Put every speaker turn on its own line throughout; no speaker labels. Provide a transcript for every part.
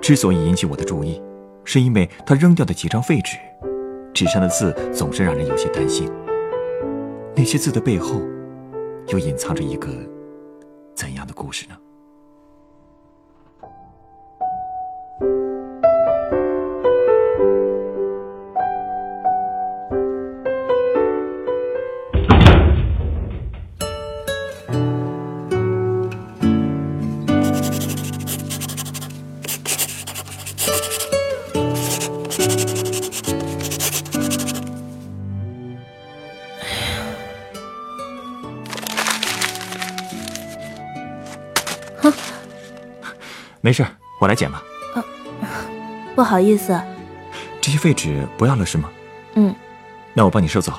之所以引起我的注意，是因为他扔掉的几张废纸，纸上的字总是让人有些担心。那些字的背后，又隐藏着一个没事，我来捡吧。啊，
不好意思。
这些废纸不要了是吗？
嗯。
那我帮你收走。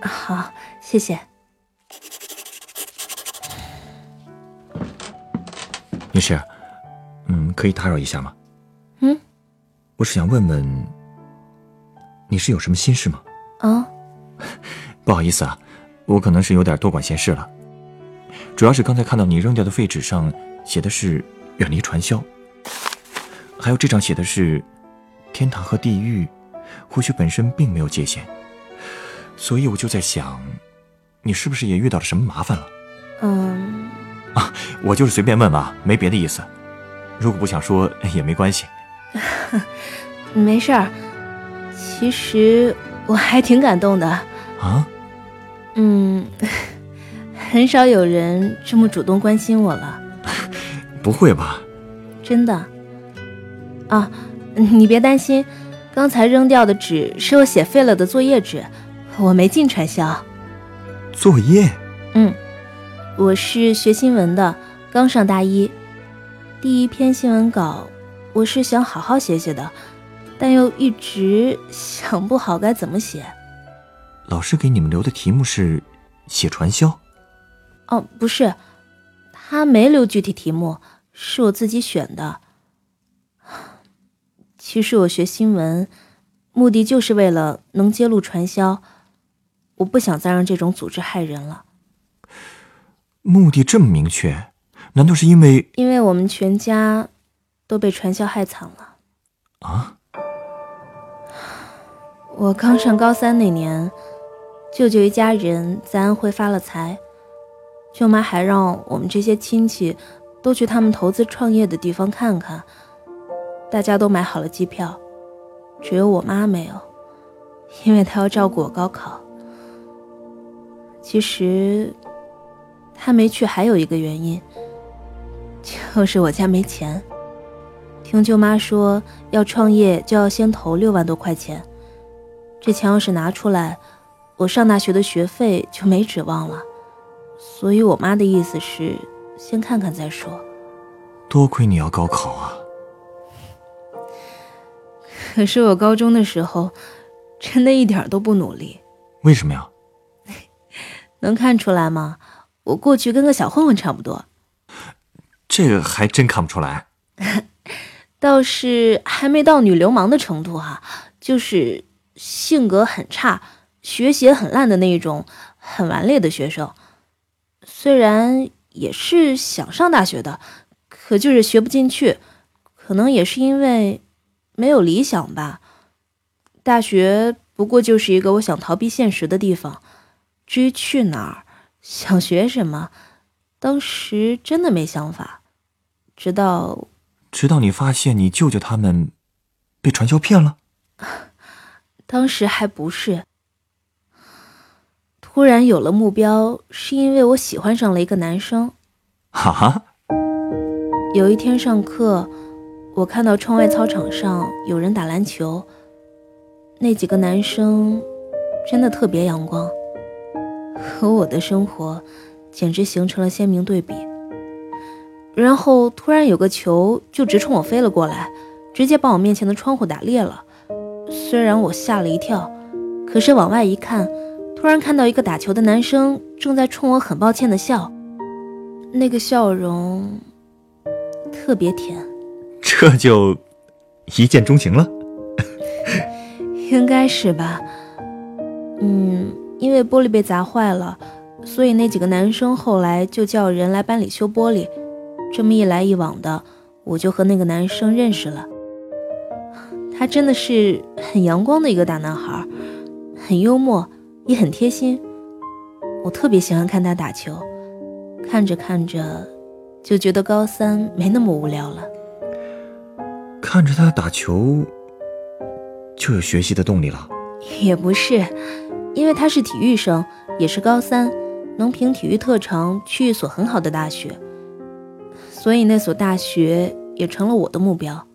好，谢谢。
女士，嗯，可以打扰一下吗？
嗯。
我是想问问，你是有什么心事吗？
啊。
不好意思啊，我可能是有点多管闲事了。主要是刚才看到你扔掉的废纸上写的是。远离传销，还有这张写的是天堂和地狱，或许本身并没有界限，所以我就在想，你是不是也遇到了什么麻烦了？
嗯，
啊，我就是随便问问，没别的意思。如果不想说也没关系。
没事儿，其实我还挺感动的。
啊？
嗯，很少有人这么主动关心我了。
不会吧？
真的？啊，你别担心，刚才扔掉的纸是我写废了的作业纸，我没进传销。
作业？
嗯，我是学新闻的，刚上大一，第一篇新闻稿我是想好好写写的，但又一直想不好该怎么写。
老师给你们留的题目是写传销？
哦，不是。他没留具体题目，是我自己选的。其实我学新闻，目的就是为了能揭露传销。我不想再让这种组织害人了。
目的这么明确，难道是因为……
因为我们全家都被传销害惨了。
啊！
我刚上高三那年，舅舅一家人在安徽发了财。舅妈还让我们这些亲戚都去他们投资创业的地方看看，大家都买好了机票，只有我妈没有，因为她要照顾我高考。其实，她没去还有一个原因，就是我家没钱。听舅妈说，要创业就要先投六万多块钱，这钱要是拿出来，我上大学的学费就没指望了。所以，我妈的意思是先看看再说。
多亏你要高考啊！
可是我高中的时候，真的一点都不努力。
为什么呀？
能看出来吗？我过去跟个小混混差不多。
这个还真看不出来。
倒是还没到女流氓的程度哈，就是性格很差、学习很烂的那一种很顽劣的学生。虽然也是想上大学的，可就是学不进去，可能也是因为没有理想吧。大学不过就是一个我想逃避现实的地方。至于去哪儿，想学什么，当时真的没想法。直到，
直到你发现你舅舅他们被传销骗了，
当时还不是。突然有了目标，是因为我喜欢上了一个男生。
哈哈。
有一天上课，我看到窗外操场上有人打篮球，那几个男生真的特别阳光，和我的生活简直形成了鲜明对比。然后突然有个球就直冲我飞了过来，直接把我面前的窗户打裂了。虽然我吓了一跳，可是往外一看，突然看到一个打球的男生正在冲我很抱歉的笑，那个笑容特别甜。
这就一见钟情了？
应该是吧。嗯，因为玻璃被砸坏了，所以那几个男生后来就叫人来班里修玻璃。这么一来一往的，我就和那个男生认识了。他真的是很阳光的一个大男孩，很幽默，也很贴心。我特别喜欢看他打球，看着看着就觉得高三没那么无聊了。
看着他打球，就有学习的动力了。
也不是，因为他是体育生，也是高三，能凭体育特长去一所很好的大学，所以那所大学也成了我的目标。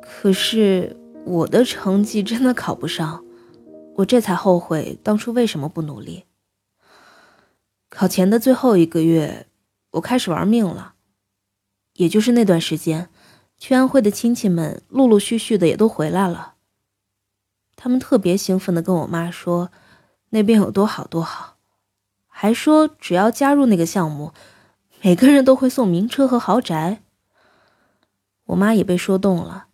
可是我的成绩真的考不上，我这才后悔当初为什么不努力。考前的最后一个月，我开始玩命了，也就是那段时间，去安徽的亲戚们陆陆续续的也都回来了。他们特别兴奋的跟我妈说，那边有多好多好，还说只要加入那个项目，每个人都会送名车和豪宅。我妈也被说动了。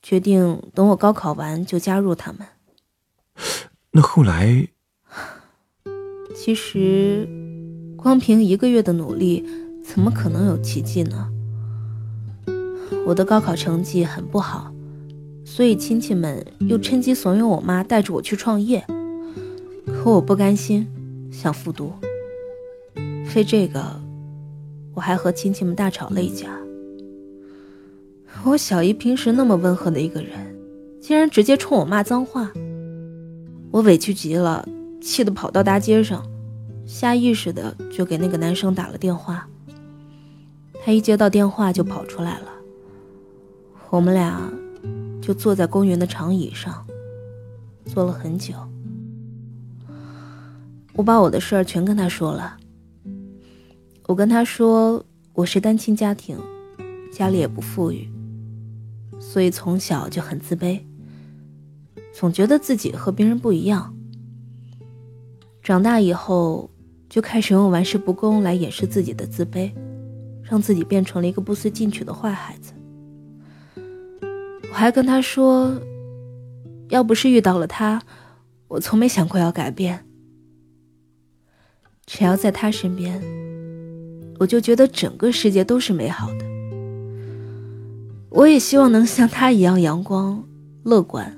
决定等我高考完就加入他们。
那后来，
其实光凭一个月的努力，怎么可能有奇迹呢？我的高考成绩很不好，所以亲戚们又趁机怂恿我妈带着我去创业。可我不甘心，想复读。为这个，我还和亲戚们大吵了一架。我小姨平时那么温和的一个人，竟然直接冲我骂脏话。我委屈极了，气得跑到大街上，下意识的就给那个男生打了电话。他一接到电话就跑出来了，我们俩就坐在公园的长椅上，坐了很久。我把我的事儿全跟他说了。我跟他说我是单亲家庭，家里也不富裕。所以从小就很自卑，总觉得自己和别人不一样。长大以后就开始用玩世不恭来掩饰自己的自卑，让自己变成了一个不思进取的坏孩子。我还跟他说，要不是遇到了他，我从没想过要改变。只要在他身边，我就觉得整个世界都是美好的。我也希望能像他一样阳光、乐观，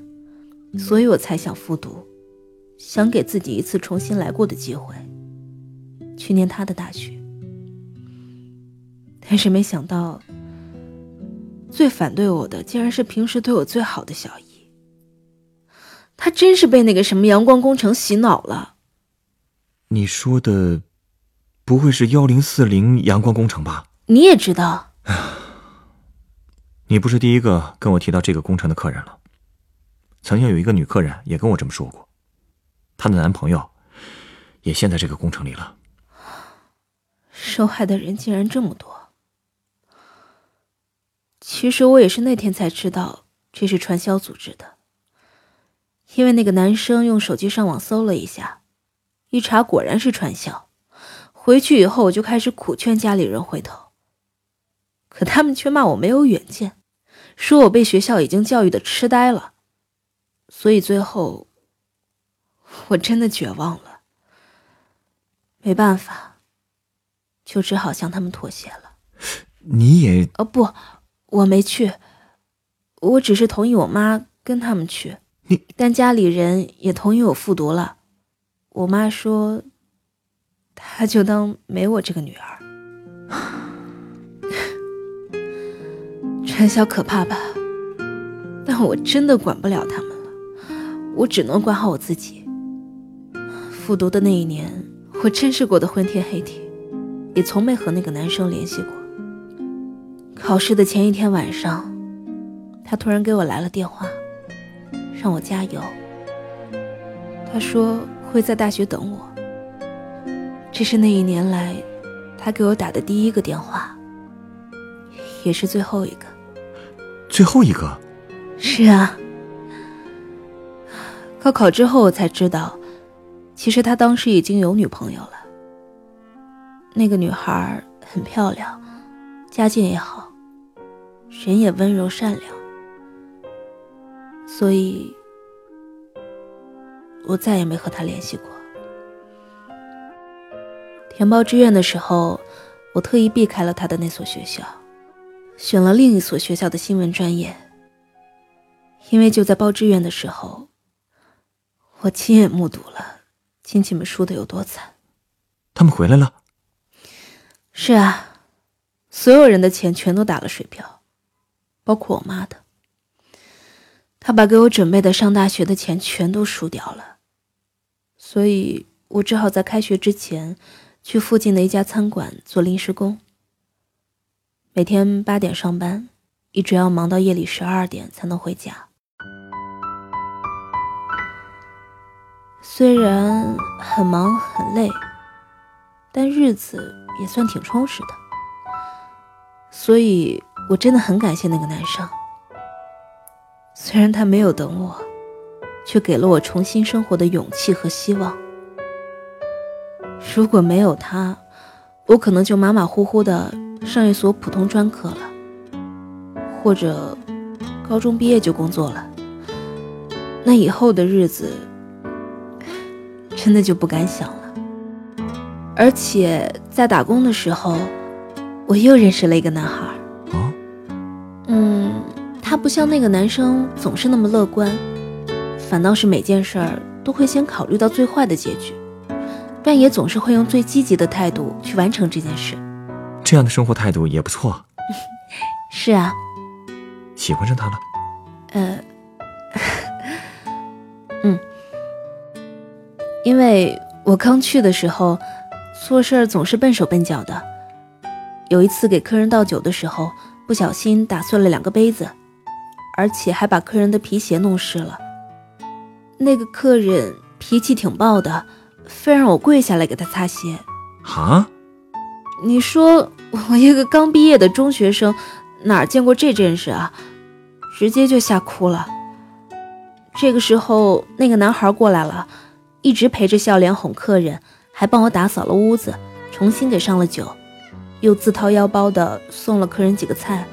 所以我才想复读，想给自己一次重新来过的机会，去念他的大学。但是没想到，最反对我的竟然是平时对我最好的小姨。他真是被那个什么阳光工程洗脑了。
你说的，不会是幺零四零阳光工程吧？
你也知道。
你不是第一个跟我提到这个工程的客人了，曾经有一个女客人也跟我这么说过，她的男朋友也陷在这个工程里了。
受害的人竟然这么多。其实我也是那天才知道这是传销组织的，因为那个男生用手机上网搜了一下，一查果然是传销。回去以后我就开始苦劝家里人回头，可他们却骂我没有远见。说我被学校已经教育的痴呆了，所以最后我真的绝望了。没办法，就只好向他们妥协了。
你也……
哦不，我没去，我只是同意我妈跟他们去。
你
但家里人也同意我复读了。我妈说，她就当没我这个女儿。传销可怕吧？但我真的管不了他们了，我只能管好我自己。复读的那一年，我真是过得昏天黑地，也从没和那个男生联系过。考试的前一天晚上，他突然给我来了电话，让我加油。他说会在大学等我。这是那一年来他给我打的第一个电话，也是最后一个。
最后一个。
是啊。高考之后我才知道，其实他当时已经有女朋友了。那个女孩很漂亮，家境也好，人也温柔善良，所以我再也没和他联系过。填报志愿的时候，我特意避开了他的那所学校，选了另一所学校的新闻专业，因为就在报志愿的时候。我亲眼目睹了亲戚们输的有多惨。
他们回来了。
是啊，所有人的钱全都打了水漂，包括我妈的。她把给我准备的上大学的钱全都输掉了，所以我只好在开学之前去附近的一家餐馆做临时工。每天八点上班，一直要忙到夜里十二点才能回家。虽然很忙很累，但日子也算挺充实的，所以我真的很感谢那个男生。虽然他没有等我，却给了我重新生活的勇气和希望。如果没有他，我可能就马马虎虎的上一所普通专科了，或者高中毕业就工作了。那以后的日子。真的就不敢想了。而且在打工的时候，我又认识了一个男孩。
啊，
嗯，他不像那个男生总是那么乐观，反倒是每件事儿都会先考虑到最坏的结局，但也总是会用最积极的态度去完成这件事。
这样的生活态度也不错。
是啊，
喜欢上他了。
呃。因为我刚去的时候，做事儿总是笨手笨脚的。有一次给客人倒酒的时候，不小心打碎了两个杯子，而且还把客人的皮鞋弄湿了。那个客人脾气挺暴的，非让我跪下来给他擦鞋。
啊？
你说我一个刚毕业的中学生，哪见过这阵势啊？直接就吓哭了。这个时候，那个男孩过来了。一直陪着笑脸哄客人，还帮我打扫了屋子，重新给上了酒，又自掏腰包的送了客人几个菜，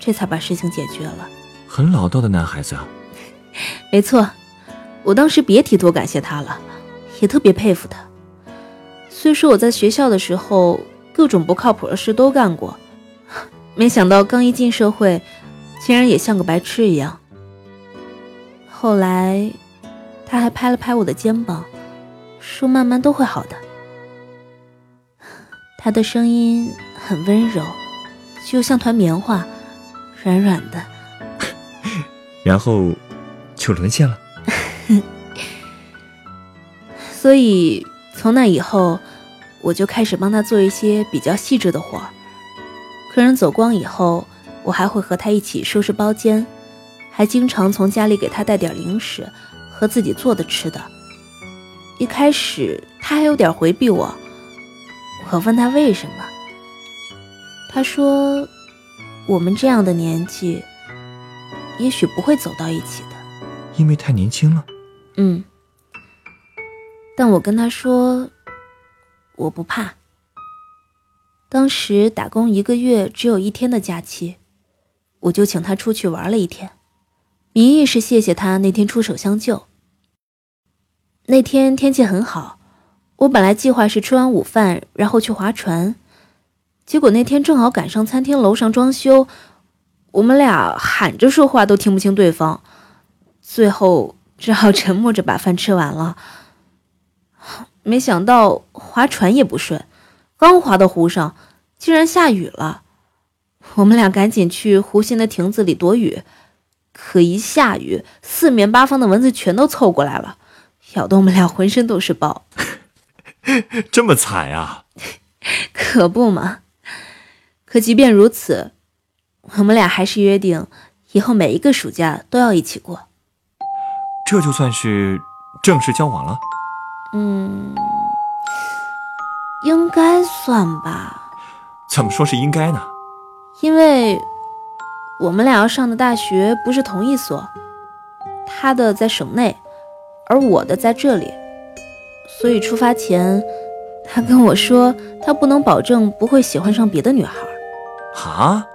这才把事情解决了。
很老道的男孩子啊。
没错，我当时别提多感谢他了，也特别佩服他。虽说我在学校的时候各种不靠谱的事都干过，没想到刚一进社会，竟然也像个白痴一样。后来。他还拍了拍我的肩膀，说：“慢慢都会好的。”他的声音很温柔，就像团棉花，软软的。
然后就沦陷了。
所以从那以后，我就开始帮他做一些比较细致的活。客人走光以后，我还会和他一起收拾包间，还经常从家里给他带点零食。和自己做的吃的。一开始他还有点回避我，我问他为什么，他说：“我们这样的年纪，也许不会走到一起的，
因为太年轻了。”
嗯，但我跟他说，我不怕。当时打工一个月只有一天的假期，我就请他出去玩了一天。名义是谢谢他那天出手相救。那天天气很好，我本来计划是吃完午饭然后去划船，结果那天正好赶上餐厅楼上装修，我们俩喊着说话都听不清对方，最后只好沉默着把饭吃完了。没想到划船也不顺，刚划到湖上，竟然下雨了。我们俩赶紧去湖心的亭子里躲雨。可一下雨，四面八方的蚊子全都凑过来了，咬得我们俩浑身都是包。
这么惨啊！
可不嘛。可即便如此，我们俩还是约定，以后每一个暑假都要一起过。
这就算是正式交往了？
嗯，应该算吧。
怎么说是应该呢？
因为。我们俩要上的大学不是同一所，他的在省内，而我的在这里，所以出发前，他跟我说他不能保证不会喜欢上别的女孩。
啊，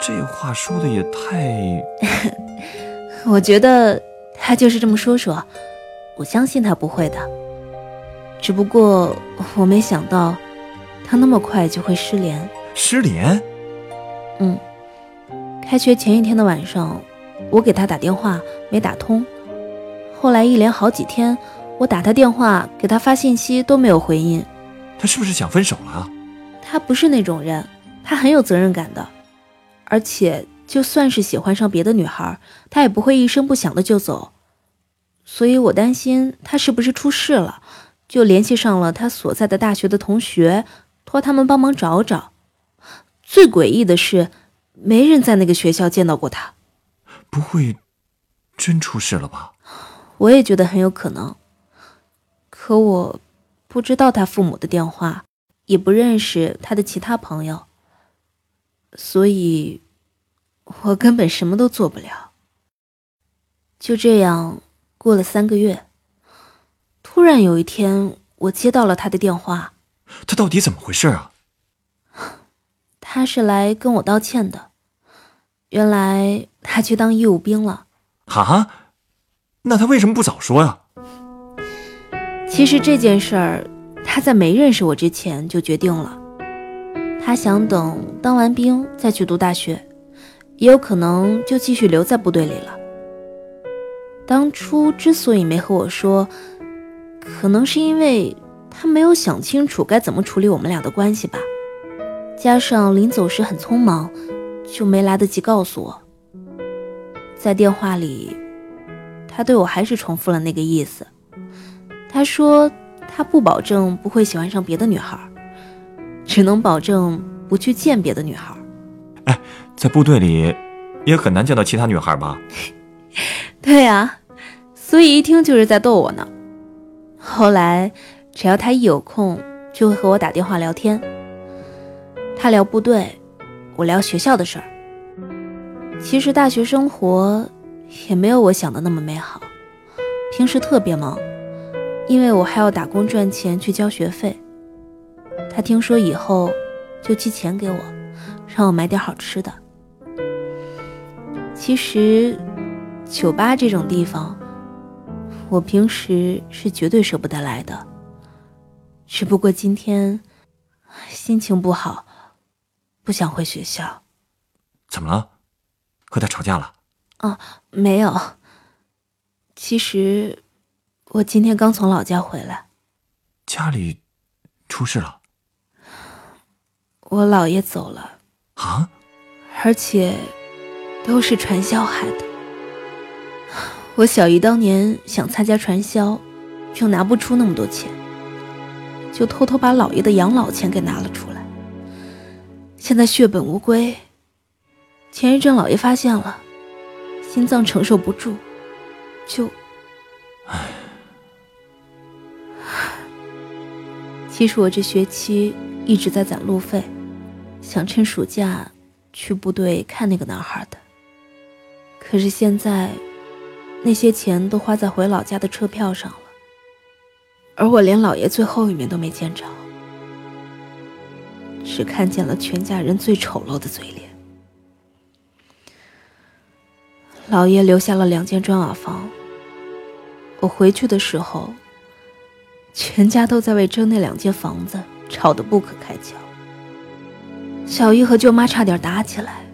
这话说的也太
我觉得他就是这么说说，我相信他不会的。只不过我没想到，他那么快就会失联。
失联？
嗯。开学前一天的晚上，我给他打电话没打通，后来一连好几天，我打他电话给他发信息都没有回音。
他是不是想分手了？
他不是那种人，他很有责任感的，而且就算是喜欢上别的女孩，他也不会一声不响的就走。所以我担心他是不是出事了，就联系上了他所在的大学的同学，托他们帮忙找找。最诡异的是。没人在那个学校见到过他，
不会真出事了吧？
我也觉得很有可能，可我不知道他父母的电话，也不认识他的其他朋友，所以，我根本什么都做不了。就这样过了三个月，突然有一天，我接到了他的电话。
他到底怎么回事啊？
他是来跟我道歉的。原来他去当义务兵了。
啊？那他为什么不早说呀？
其实这件事儿，他在没认识我之前就决定了。他想等当完兵再去读大学，也有可能就继续留在部队里了。当初之所以没和我说，可能是因为他没有想清楚该怎么处理我们俩的关系吧。加上临走时很匆忙，就没来得及告诉我。在电话里，他对我还是重复了那个意思。他说他不保证不会喜欢上别的女孩，只能保证不去见别的女孩。
哎，在部队里也很难见到其他女孩吧？
对呀，所以一听就是在逗我呢。后来，只要他一有空，就会和我打电话聊天。他聊部队，我聊学校的事儿。其实大学生活也没有我想的那么美好，平时特别忙，因为我还要打工赚钱去交学费。他听说以后，就寄钱给我，让我买点好吃的。其实，酒吧这种地方，我平时是绝对舍不得来的。只不过今天心情不好。不想回学校，
怎么了？和他吵架了？
哦，没有。其实我今天刚从老家回来，
家里出事了。
我姥爷走了
啊，
而且都是传销害的。我小姨当年想参加传销，又拿不出那么多钱，就偷偷把姥爷的养老钱给拿了出来。现在血本无归。前一阵老爷发现了，心脏承受不住，就……唉。其实我这学期一直在攒路费，想趁暑假去部队看那个男孩的。可是现在，那些钱都花在回老家的车票上了，而我连老爷最后一面都没见着。只看见了全家人最丑陋的嘴脸。老爷留下了两间砖瓦房。我回去的时候，全家都在为争那两间房子吵得不可开交。小姨和舅妈差点打起来。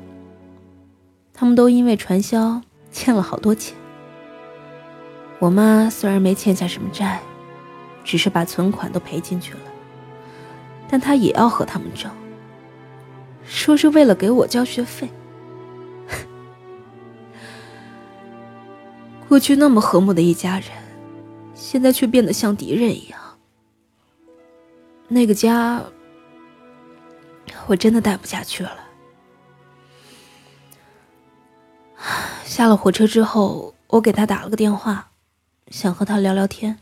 他们都因为传销欠了好多钱。我妈虽然没欠下什么债，只是把存款都赔进去了。但他也要和他们争，说是为了给我交学费。过去那么和睦的一家人，现在却变得像敌人一样。那个家，我真的待不下去了。下了火车之后，我给他打了个电话，想和他聊聊天，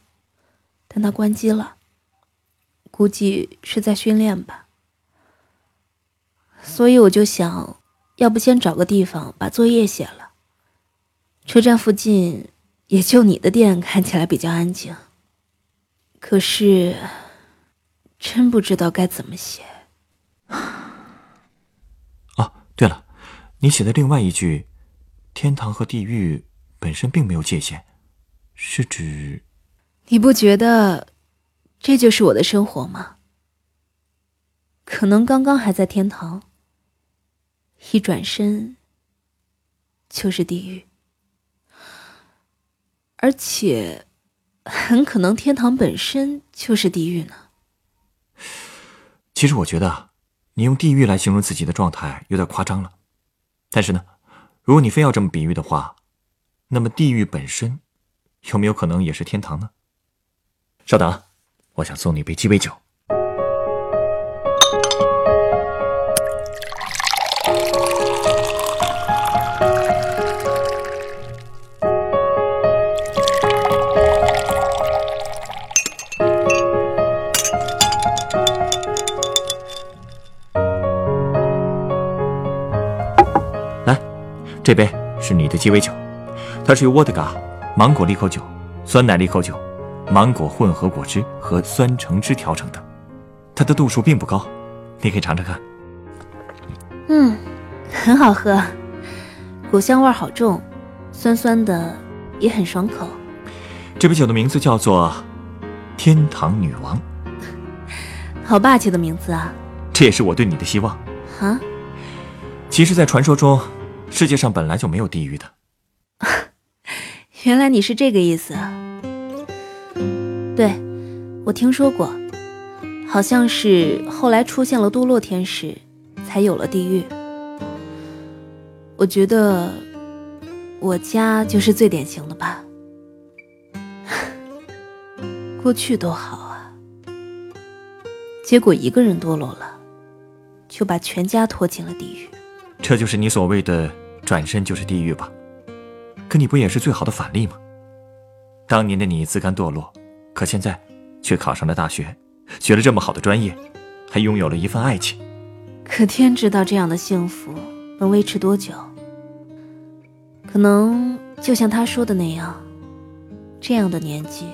但他关机了。估计是在训练吧，所以我就想，要不先找个地方把作业写了。车站附近也就你的店看起来比较安静。可是，真不知道该怎么写。
哦，对了，你写的另外一句“天堂和地狱本身并没有界限”，是指？
你不觉得这就是我的生活吗？可能刚刚还在天堂，一转身就是地狱，而且很可能天堂本身就是地狱呢。
其实我觉得，你用地狱来形容自己的状态有点夸张了。但是呢，如果你非要这么比喻的话，那么地狱本身有没有可能也是天堂呢？稍等，我想送你一杯鸡尾酒。来，这杯是你的鸡尾酒，它是由沃德嘎、芒果利口酒、酸奶利口酒、芒果混合果汁和酸橙汁调成的，它的度数并不高，你可以尝尝看。
嗯，很好喝，果香味好重，酸酸的，也很爽口。
这杯酒的名字叫做“天堂女王”，
好霸气的名字啊！
这也是我对你的希望
啊。
其实，在传说中，世界上本来就没有地狱的。
原来你是这个意思啊？对，我听说过，好像是后来出现了堕落天使，才有了地狱。我觉得我家就是最典型的吧。过去多好啊，结果一个人堕落了，就把全家拖进了地狱。
这就是你所谓的转身就是地狱吧？可你不也是最好的反例吗？当年的你自甘堕落，可现在却考上了大学，学了这么好的专业，还拥有了一份爱情。
可天知道这样的幸福能维持多久？可能就像他说的那样，这样的年纪，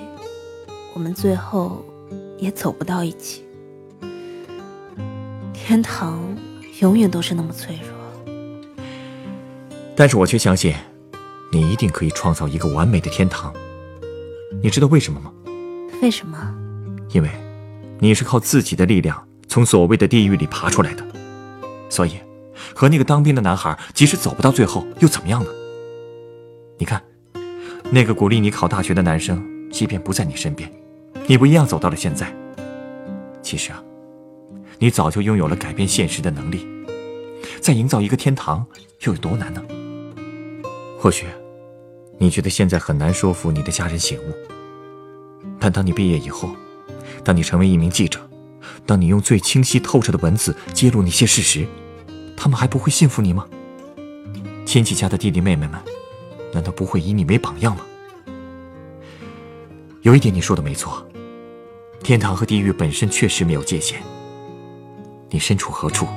我们最后也走不到一起。天堂永远都是那么脆弱。
但是我却相信，你一定可以创造一个完美的天堂。你知道为什么吗？
为什么？
因为，你是靠自己的力量从所谓的地狱里爬出来的，所以，和那个当兵的男孩，即使走不到最后，又怎么样呢？你看，那个鼓励你考大学的男生，即便不在你身边，你不一样走到了现在。其实啊，你早就拥有了改变现实的能力。再营造一个天堂，又有多难呢？或许，你觉得现在很难说服你的家人醒悟，但当你毕业以后，当你成为一名记者，当你用最清晰透彻的文字揭露那些事实，他们还不会信服你吗？亲戚家的弟弟妹妹们，难道不会以你为榜样吗？有一点你说的没错，天堂和地狱本身确实没有界限。你身处何处，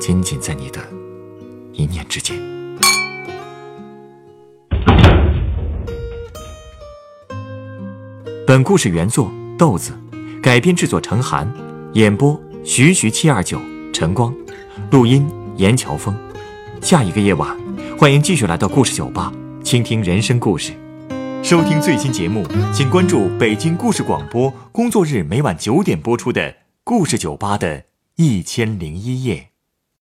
仅仅在你的一念之间。本故事原作豆子，改编制作陈寒，演播徐徐七二九晨光，录音严乔峰。下一个夜晚，欢迎继续来到故事酒吧，倾听人生故事。收听最新节目，请关注北京故事广播，工作日每晚九点播出的故事酒吧的一千零一夜。